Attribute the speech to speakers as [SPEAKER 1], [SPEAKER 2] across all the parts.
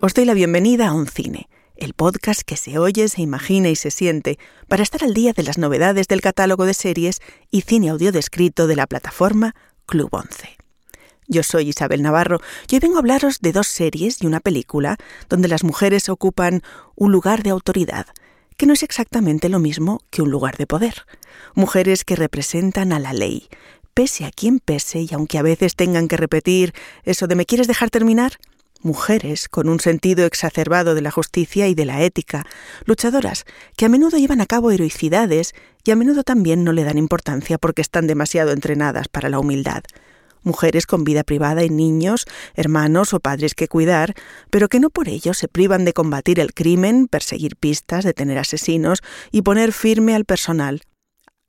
[SPEAKER 1] Os doy la bienvenida a Un Cine, el podcast que se oye, se imagina y se siente para estar al día de las novedades del catálogo de series y cine audio descrito de la plataforma Club 11. Yo soy Isabel Navarro y hoy vengo a hablaros de dos series y una película donde las mujeres ocupan un lugar de autoridad, que no es exactamente lo mismo que un lugar de poder. Mujeres que representan a la ley, pese a quien pese y aunque a veces tengan que repetir eso de ¿me quieres dejar terminar? Mujeres con un sentido exacerbado de la justicia y de la ética, luchadoras que a menudo llevan a cabo heroicidades y a menudo también no le dan importancia porque están demasiado entrenadas para la humildad. Mujeres con vida privada y niños, hermanos o padres que cuidar, pero que no por ello se privan de combatir el crimen, perseguir pistas, detener asesinos y poner firme al personal,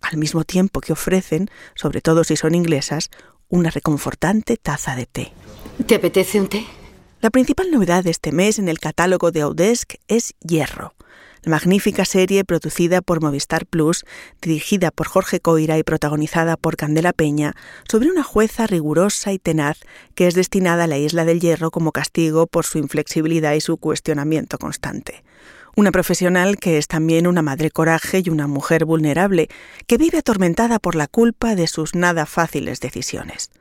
[SPEAKER 1] al mismo tiempo que ofrecen, sobre todo si son inglesas, una reconfortante taza de té.
[SPEAKER 2] ¿Te apetece un té?
[SPEAKER 1] La principal novedad de este mes en el catálogo de Audesk es Hierro, la magnífica serie producida por Movistar Plus, dirigida por Jorge Coira y protagonizada por Candela Peña, sobre una jueza rigurosa y tenaz que es destinada a la isla del Hierro como castigo por su inflexibilidad y su cuestionamiento constante. Una profesional que es también una madre coraje y una mujer vulnerable, que vive atormentada por la culpa de sus nada fáciles decisiones.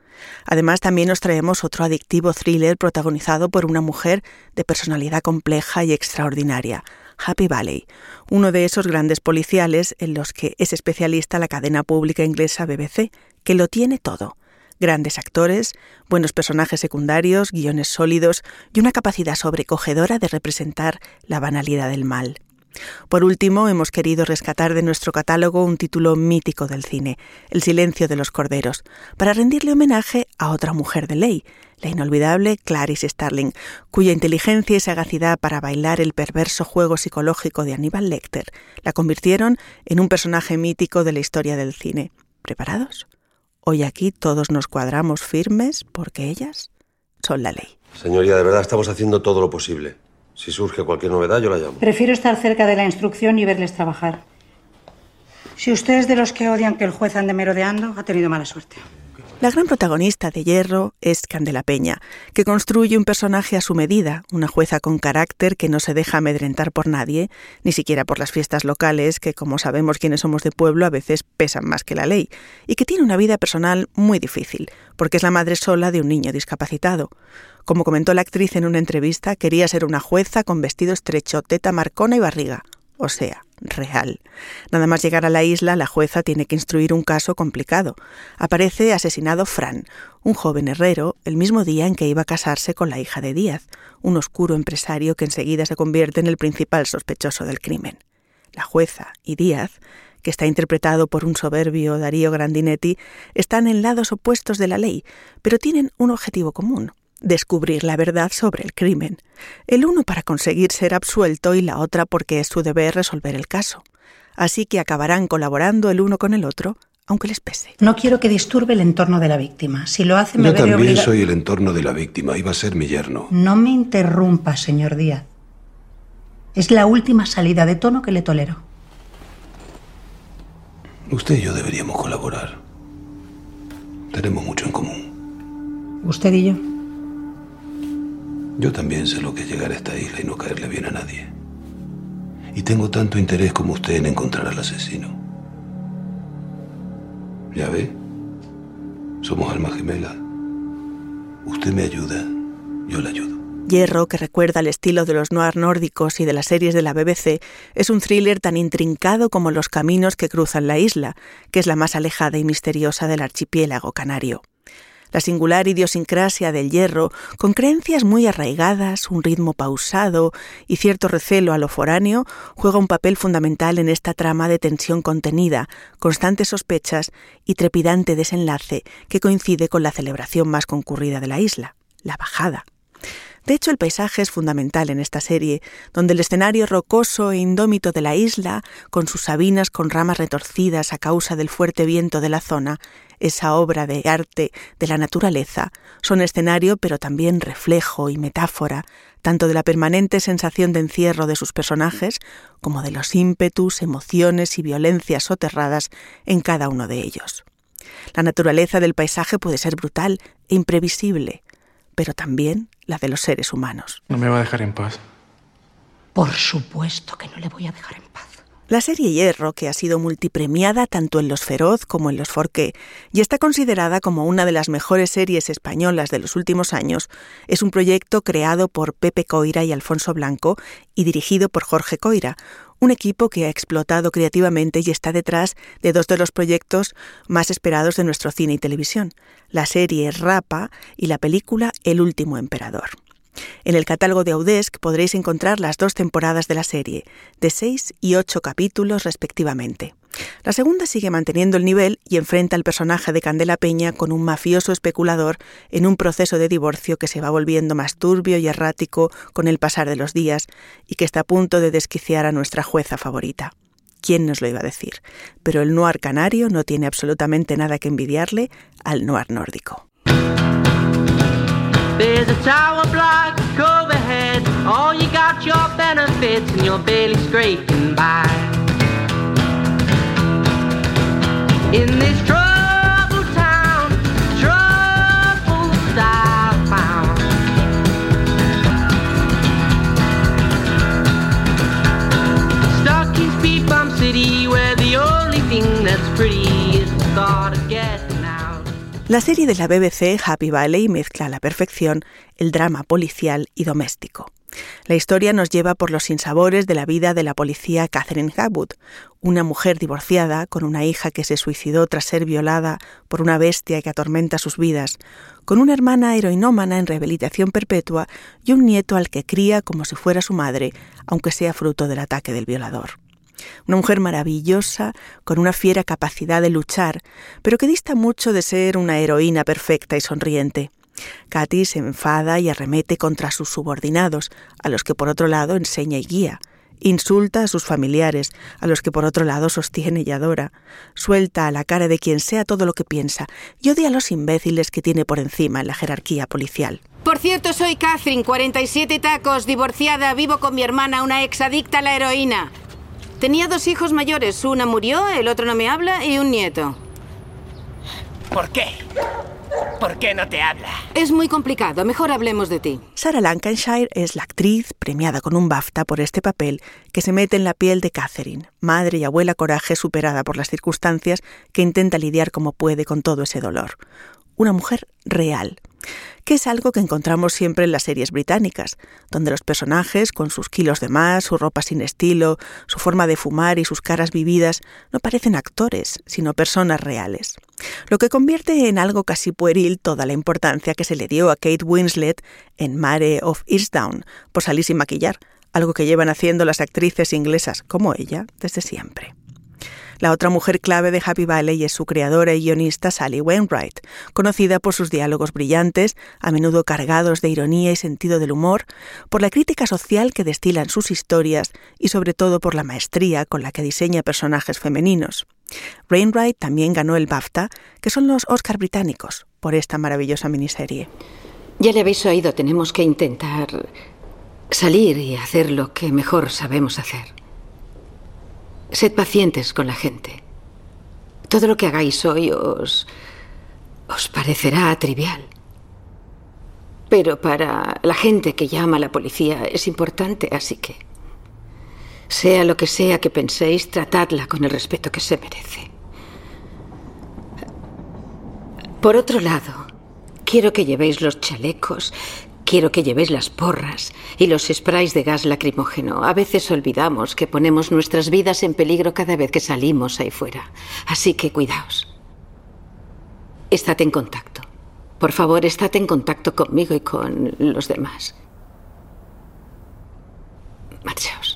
[SPEAKER 1] Además, también nos traemos otro adictivo thriller protagonizado por una mujer de personalidad compleja y extraordinaria, Happy Valley, uno de esos grandes policiales en los que es especialista la cadena pública inglesa BBC, que lo tiene todo. Grandes actores, buenos personajes secundarios, guiones sólidos y una capacidad sobrecogedora de representar la banalidad del mal. Por último, hemos querido rescatar de nuestro catálogo un título mítico del cine, El silencio de los corderos, para rendirle homenaje a otra mujer de ley, la inolvidable Clarice Starling, cuya inteligencia y sagacidad para bailar el perverso juego psicológico de Aníbal Lecter la convirtieron en un personaje mítico de la historia del cine. ¿Preparados? Hoy aquí todos nos cuadramos firmes porque ellas son la ley.
[SPEAKER 3] Señoría, de verdad estamos haciendo todo lo posible. Si surge cualquier novedad, yo la llamo.
[SPEAKER 4] Prefiero estar cerca de la instrucción y verles trabajar. Si usted es de los que odian que el juez ande merodeando, ha tenido mala suerte.
[SPEAKER 1] La gran protagonista de Hierro es Candela Peña, que construye un personaje a su medida, una jueza con carácter que no se deja amedrentar por nadie, ni siquiera por las fiestas locales, que como sabemos quienes somos de pueblo a veces pesan más que la ley, y que tiene una vida personal muy difícil, porque es la madre sola de un niño discapacitado. Como comentó la actriz en una entrevista, quería ser una jueza con vestido estrecho, teta marcona y barriga. O sea, real. Nada más llegar a la isla, la jueza tiene que instruir un caso complicado. Aparece asesinado Fran, un joven herrero, el mismo día en que iba a casarse con la hija de Díaz, un oscuro empresario que enseguida se convierte en el principal sospechoso del crimen. La jueza y Díaz que está interpretado por un soberbio Darío Grandinetti, están en lados opuestos de la ley, pero tienen un objetivo común, descubrir la verdad sobre el crimen, el uno para conseguir ser absuelto y la otra porque es su deber resolver el caso. Así que acabarán colaborando el uno con el otro, aunque les pese.
[SPEAKER 4] No quiero que disturbe el entorno de la víctima. Si lo hace, me
[SPEAKER 3] Yo también soy el entorno de la víctima. Iba a ser mi yerno.
[SPEAKER 4] No me interrumpa, señor Díaz. Es la última salida de tono que le tolero.
[SPEAKER 3] Usted y yo deberíamos colaborar. Tenemos mucho en común.
[SPEAKER 4] ¿Usted y yo?
[SPEAKER 3] Yo también sé lo que es llegar a esta isla y no caerle bien a nadie. Y tengo tanto interés como usted en encontrar al asesino. ¿Ya ve? Somos almas gemelas. Usted me ayuda, yo le ayudo.
[SPEAKER 1] Hierro, que recuerda el estilo de los noir nórdicos y de las series de la BBC, es un thriller tan intrincado como los caminos que cruzan la isla, que es la más alejada y misteriosa del archipiélago canario la singular idiosincrasia del hierro, con creencias muy arraigadas, un ritmo pausado y cierto recelo a lo foráneo, juega un papel fundamental en esta trama de tensión contenida, constantes sospechas y trepidante desenlace que coincide con la celebración más concurrida de la isla, la bajada. De hecho, el paisaje es fundamental en esta serie, donde el escenario rocoso e indómito de la isla, con sus sabinas con ramas retorcidas a causa del fuerte viento de la zona, esa obra de arte de la naturaleza, son escenario pero también reflejo y metáfora, tanto de la permanente sensación de encierro de sus personajes, como de los ímpetus, emociones y violencias soterradas en cada uno de ellos. La naturaleza del paisaje puede ser brutal e imprevisible, pero también la de los seres humanos.
[SPEAKER 2] No me va a dejar en paz.
[SPEAKER 4] Por supuesto que no le voy a dejar en paz.
[SPEAKER 1] La serie Hierro, que ha sido multipremiada tanto en los Feroz como en los Forqué y está considerada como una de las mejores series españolas de los últimos años, es un proyecto creado por Pepe Coira y Alfonso Blanco y dirigido por Jorge Coira, un equipo que ha explotado creativamente y está detrás de dos de los proyectos más esperados de nuestro cine y televisión, la serie Rapa y la película El último emperador. En el catálogo de Audesc podréis encontrar las dos temporadas de la serie, de seis y ocho capítulos respectivamente. La segunda sigue manteniendo el nivel y enfrenta al personaje de Candela Peña con un mafioso especulador en un proceso de divorcio que se va volviendo más turbio y errático con el pasar de los días y que está a punto de desquiciar a nuestra jueza favorita. ¿Quién nos lo iba a decir? Pero el noir canario no tiene absolutamente nada que envidiarle al noir nórdico. La serie de la BBC Happy Valley mezcla a la perfección el drama policial y doméstico. La historia nos lleva por los sinsabores de la vida de la policía Catherine Hagwood, una mujer divorciada con una hija que se suicidó tras ser violada por una bestia que atormenta sus vidas, con una hermana heroinómana en rehabilitación perpetua y un nieto al que cría como si fuera su madre, aunque sea fruto del ataque del violador. Una mujer maravillosa, con una fiera capacidad de luchar, pero que dista mucho de ser una heroína perfecta y sonriente. Katy se enfada y arremete contra sus subordinados, a los que por otro lado enseña y guía. Insulta a sus familiares, a los que por otro lado sostiene y adora. Suelta a la cara de quien sea todo lo que piensa y odia a los imbéciles que tiene por encima en la jerarquía policial.
[SPEAKER 5] Por cierto, soy Catherine, 47 tacos, divorciada, vivo con mi hermana, una exadicta a la heroína. Tenía dos hijos mayores, una murió, el otro no me habla y un nieto.
[SPEAKER 6] ¿Por qué? ¿Por qué no te habla?
[SPEAKER 5] Es muy complicado, mejor hablemos de ti.
[SPEAKER 1] Sarah Lancashire es la actriz premiada con un BAFTA por este papel que se mete en la piel de Catherine, madre y abuela coraje superada por las circunstancias que intenta lidiar como puede con todo ese dolor. Una mujer real, que es algo que encontramos siempre en las series británicas, donde los personajes, con sus kilos de más, su ropa sin estilo, su forma de fumar y sus caras vividas, no parecen actores, sino personas reales. Lo que convierte en algo casi pueril toda la importancia que se le dio a Kate Winslet en Mare of Easttown por salir sin maquillar, algo que llevan haciendo las actrices inglesas como ella desde siempre. La otra mujer clave de Happy Valley es su creadora y guionista Sally Wainwright, conocida por sus diálogos brillantes, a menudo cargados de ironía y sentido del humor, por la crítica social que destilan sus historias y sobre todo por la maestría con la que diseña personajes femeninos. Wainwright también ganó el BAFTA, que son los Oscar británicos, por esta maravillosa miniserie.
[SPEAKER 5] Ya le habéis oído, tenemos que intentar salir y hacer lo que mejor sabemos hacer. Sed pacientes con la gente. Todo lo que hagáis hoy os. os parecerá trivial. Pero para la gente que llama a la policía es importante, así que. Sea lo que sea que penséis, tratadla con el respeto que se merece. Por otro lado, quiero que llevéis los chalecos Quiero que llevéis las porras y los sprays de gas lacrimógeno. A veces olvidamos que ponemos nuestras vidas en peligro cada vez que salimos ahí fuera. Así que cuidaos. Estad en contacto. Por favor, estad en contacto conmigo y con los demás. Marchaos.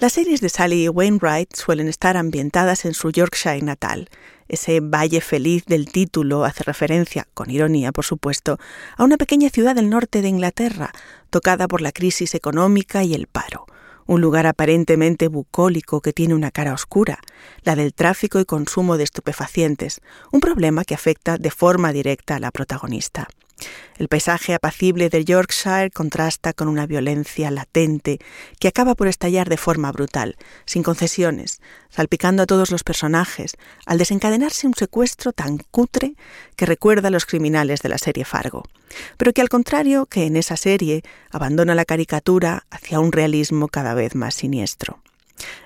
[SPEAKER 1] Las series de Sally Wainwright suelen estar ambientadas en su Yorkshire natal. Ese valle feliz del título hace referencia, con ironía por supuesto, a una pequeña ciudad del norte de Inglaterra, tocada por la crisis económica y el paro. Un lugar aparentemente bucólico que tiene una cara oscura, la del tráfico y consumo de estupefacientes, un problema que afecta de forma directa a la protagonista. El paisaje apacible de Yorkshire contrasta con una violencia latente que acaba por estallar de forma brutal, sin concesiones, salpicando a todos los personajes, al desencadenarse un secuestro tan cutre que recuerda a los criminales de la serie Fargo, pero que al contrario que en esa serie abandona la caricatura hacia un realismo cada vez más siniestro.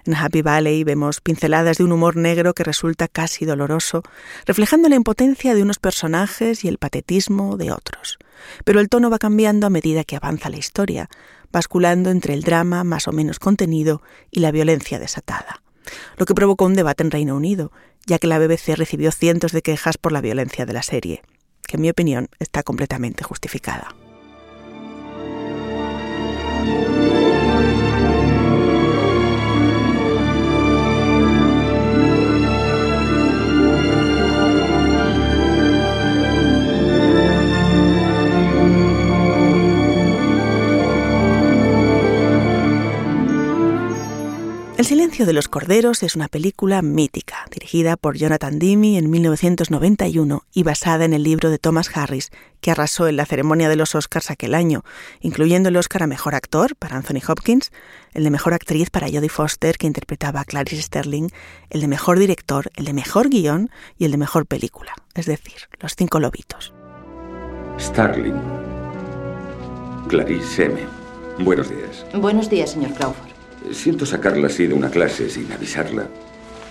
[SPEAKER 1] En Happy Valley vemos pinceladas de un humor negro que resulta casi doloroso, reflejando la impotencia de unos personajes y el patetismo de otros. Pero el tono va cambiando a medida que avanza la historia, basculando entre el drama más o menos contenido y la violencia desatada. Lo que provocó un debate en Reino Unido, ya que la BBC recibió cientos de quejas por la violencia de la serie, que en mi opinión está completamente justificada. El silencio de los corderos es una película mítica, dirigida por Jonathan Demme en 1991 y basada en el libro de Thomas Harris, que arrasó en la ceremonia de los Oscars aquel año, incluyendo el Oscar a Mejor Actor para Anthony Hopkins, el de Mejor Actriz para Jodie Foster, que interpretaba a Clarice Sterling, el de Mejor Director, el de Mejor Guión y el de Mejor Película, es decir, Los Cinco Lobitos.
[SPEAKER 2] Starling. Clarice M. Buenos días.
[SPEAKER 7] Buenos días, señor Crawford.
[SPEAKER 2] Siento sacarla así de una clase sin avisarla.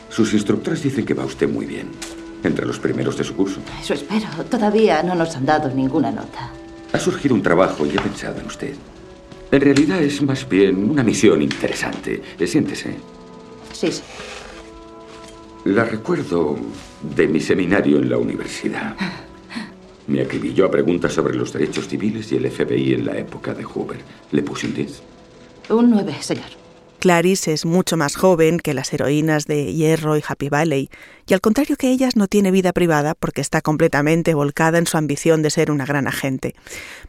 [SPEAKER 2] Sus instructores dicen que va usted muy bien. Entre los primeros de su curso.
[SPEAKER 7] Eso espero. Todavía no nos han dado ninguna nota.
[SPEAKER 2] Ha surgido un trabajo y he pensado en usted. En realidad es más bien una misión interesante. Siéntese.
[SPEAKER 7] Sí, sí.
[SPEAKER 2] La recuerdo de mi seminario en la universidad. Me acribilló a preguntas sobre los derechos civiles y el FBI en la época de Hoover. ¿Le puse un 10?
[SPEAKER 7] Un 9, señor.
[SPEAKER 1] Clarice es mucho más joven que las heroínas de Hierro y Happy Valley, y al contrario que ellas no tiene vida privada porque está completamente volcada en su ambición de ser una gran agente.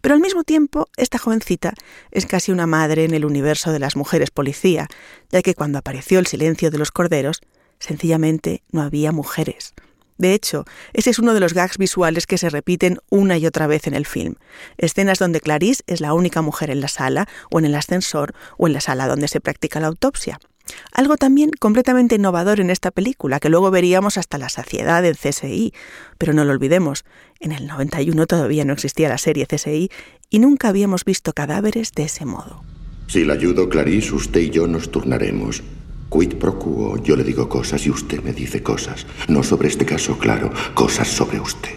[SPEAKER 1] Pero al mismo tiempo, esta jovencita es casi una madre en el universo de las mujeres policía, ya que cuando apareció el silencio de los corderos, sencillamente no había mujeres. De hecho, ese es uno de los gags visuales que se repiten una y otra vez en el film. Escenas donde Clarice es la única mujer en la sala, o en el ascensor, o en la sala donde se practica la autopsia. Algo también completamente innovador en esta película, que luego veríamos hasta la saciedad en CSI. Pero no lo olvidemos, en el 91 todavía no existía la serie CSI y nunca habíamos visto cadáveres de ese modo.
[SPEAKER 8] Si la ayudo, Clarice, usted y yo nos turnaremos. Quid pro quo, yo le digo cosas y usted me dice cosas. No sobre este caso, claro, cosas sobre usted.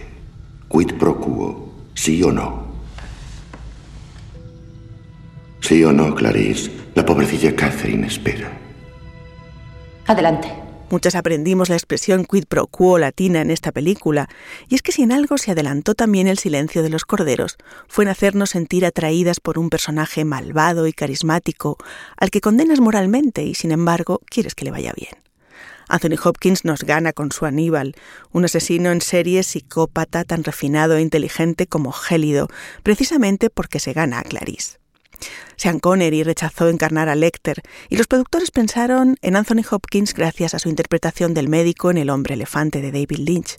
[SPEAKER 8] Quid pro quo, sí o no. Sí o no, Clarice. La pobrecilla Catherine espera.
[SPEAKER 7] Adelante.
[SPEAKER 1] Muchas aprendimos la expresión quid pro quo latina en esta película, y es que si en algo se adelantó también el silencio de los corderos, fue en hacernos sentir atraídas por un personaje malvado y carismático, al que condenas moralmente y sin embargo quieres que le vaya bien. Anthony Hopkins nos gana con su Aníbal, un asesino en serie psicópata tan refinado e inteligente como gélido, precisamente porque se gana a Clarice. Sean Connery rechazó encarnar a Lecter y los productores pensaron en Anthony Hopkins gracias a su interpretación del médico en El hombre elefante de David Lynch.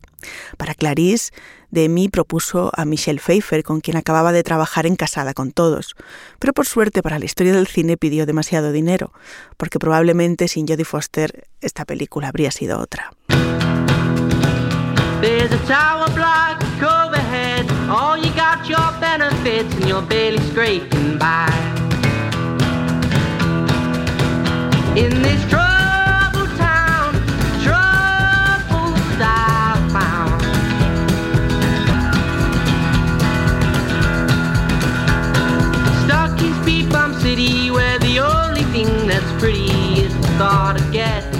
[SPEAKER 1] Para Clarice, Demi propuso a Michelle Pfeiffer, con quien acababa de trabajar en Casada con Todos, pero por suerte para la historia del cine pidió demasiado dinero, porque probablemente sin Jodie Foster esta película habría sido otra.
[SPEAKER 9] Oh, you got your benefits and you're barely scraping by. In this troubled town, troubles I found. Stuck in speed bump city where the only thing that's pretty is the thought of getting.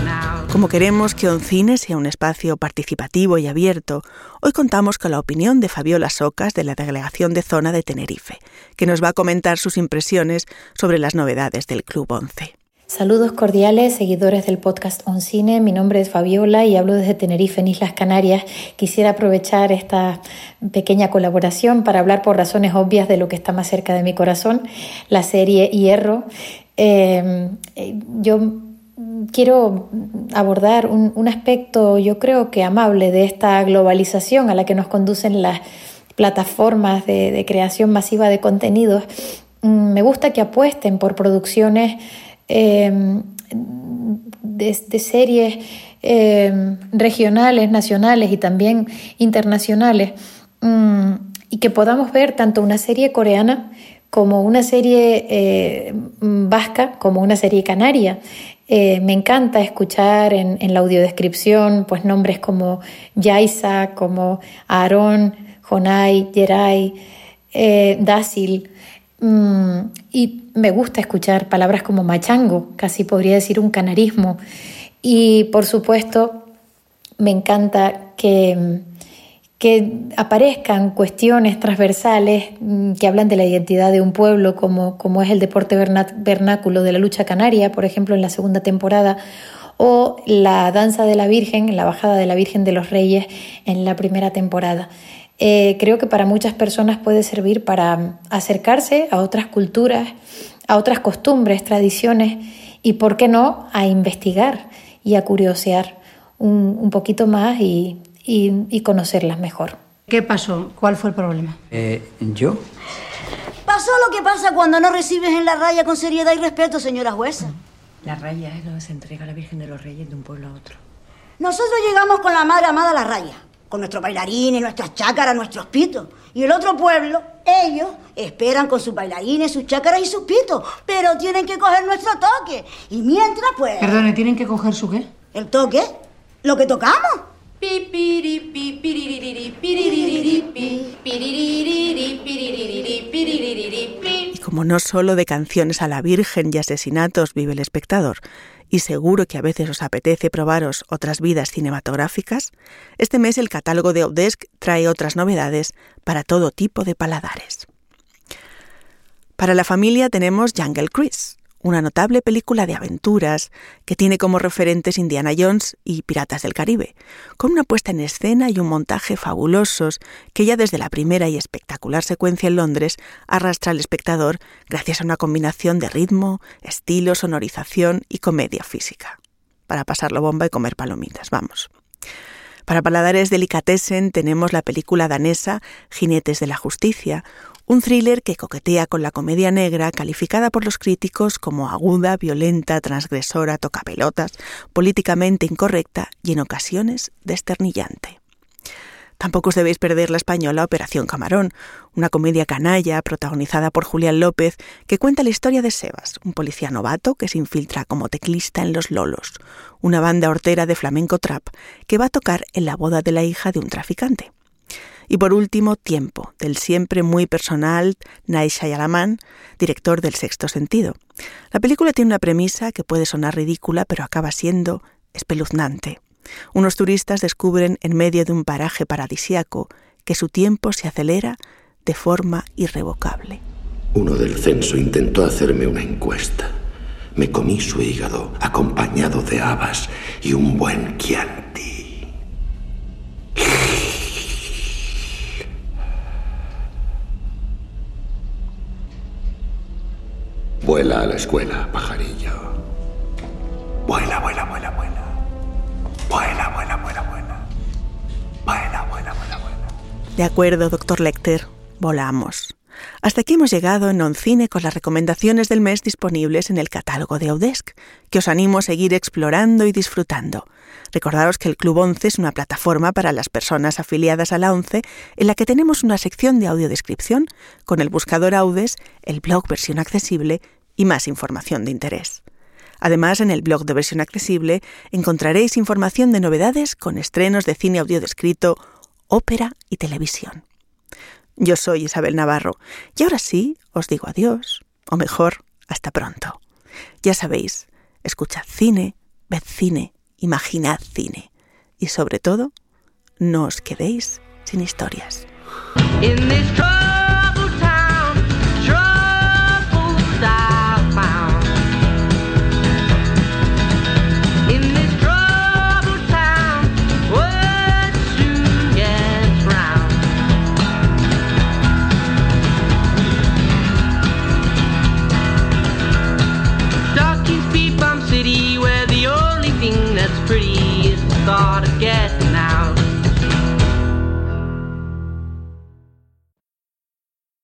[SPEAKER 1] Como queremos que Oncine sea un espacio participativo y abierto, hoy contamos con la opinión de Fabiola Socas de la Delegación de Zona de Tenerife, que nos va a comentar sus impresiones sobre las novedades del Club Once.
[SPEAKER 10] Saludos cordiales, seguidores del podcast Oncine. Mi nombre es Fabiola y hablo desde Tenerife, en Islas Canarias. Quisiera aprovechar esta pequeña colaboración para hablar por razones obvias de lo que está más cerca de mi corazón, la serie Hierro. Eh, yo quiero abordar un, aspecto, yo creo que amable, de esta globalización a la que nos conducen las plataformas de, creación masiva de contenidos, mm, me gusta que apuesten por producciones em, de, series em, regionales, nacionales y también internacionales, mm, y que podamos ver tanto una serie coreana como una serie eh, vasca, como una serie canaria. Eh, me encanta escuchar en, la audiodescripción pues nombres como Yaisa, como Aarón, Jonai, Yeray, eh. Mm, y me gusta escuchar palabras como machango, casi podría decir un canarismo. Y por supuesto, me encanta que que aparezcan cuestiones transversales mm, que hablan de la identidad de un pueblo, como, como es el deporte vernáculo de la lucha canaria, por ejemplo, en la segunda temporada, o la danza de la Virgen, la bajada de la Virgen de los Reyes en la primera temporada. Eh, creo que para muchas personas puede servir para acercarse a otras culturas, a otras costumbres, tradiciones y, ¿por qué no?, a investigar y a curiosear un, un poquito más y, y, conocerlas mejor.
[SPEAKER 4] ¿Qué pasó? ¿Cuál fue el problema?
[SPEAKER 11] Eh, ¿Yo?
[SPEAKER 12] Pasó lo que pasa cuando no recibes en la raya con seriedad y respeto, señora jueza.
[SPEAKER 13] La raya es donde se entrega la Virgen de los Reyes de un pueblo a otro.
[SPEAKER 12] Nosotros llegamos con la Madre Amada a la raya, con nuestros bailarines, nuestras chácaras, nuestros pitos. Y el otro pueblo, ellos, esperan con sus bailarines, sus chácaras y sus pitos. Pero tienen que coger nuestro toque. Y mientras, pues...
[SPEAKER 4] Perdone, ¿tienen que coger su qué?
[SPEAKER 12] ¿El toque? ¿Lo que tocamos?
[SPEAKER 1] Y como no solo de canciones a la Virgen y asesinatos vive el espectador, y seguro que a veces os apetece probaros otras vidas cinematográficas, este mes el catálogo de Audesk trae otras novedades para todo tipo de paladares. Para la familia tenemos Jungle Cruise, una notable película de aventuras que tiene como referentes Indiana Jones y Piratas del Caribe, con una puesta en escena y un montaje fabulosos que ya desde la primera y espectacular secuencia en Londres arrastra al espectador gracias a una combinación de ritmo, estilo, sonorización y comedia física. Para pasarlo bomba y comer palomitas, vamos. Para paladares delicatessen tenemos la película danesa Jinetes de la Justicia, un thriller que coquetea con la comedia negra, calificada por los críticos como aguda, violenta, transgresora, tocapelotas, políticamente incorrecta y en ocasiones desternillante. Tampoco os debéis perder la española Operación Camarón, una comedia canalla protagonizada por Julián López que cuenta la historia de Sebas, un policía novato que se infiltra como teclista en Los Lolos, una banda hortera de flamenco trap que va a tocar en la boda de la hija de un traficante. Y por último, Tiempo, del siempre muy personal Night Shyamalan, director del Sexto Sentido. La película tiene una premisa que puede sonar ridícula, pero acaba siendo espeluznante. Unos turistas descubren en medio de un paraje paradisiaco que su tiempo se acelera de forma irrevocable.
[SPEAKER 8] Uno del censo intentó hacerme una encuesta. Me comí su hígado acompañado de habas y un buen Chianti. Vuela a la escuela, pajarillo. Vuela, vuela, vuela, vuela. Vuela, vuela, vuela, vuela. Vuela, vuela, vuela, vuela.
[SPEAKER 1] De acuerdo, doctor Lecter. Volamos. Hasta aquí hemos llegado en Oncine con las recomendaciones del mes disponibles en el catálogo de Audesc, que os animo a seguir explorando y disfrutando. Recordaros que el Club 11 es una plataforma para las personas afiliadas a la 11 en la que tenemos una sección de audiodescripción con el buscador Audes, el blog versión accesible y más información de interés. Además, en el blog de versión accesible encontraréis información de novedades con estrenos de cine audio descrito, ópera y televisión. Yo soy Isabel Navarro y ahora sí os digo adiós, o mejor, hasta pronto. Ya sabéis, escuchad cine, ved cine, imaginad cine y sobre todo, no os quedéis sin historias.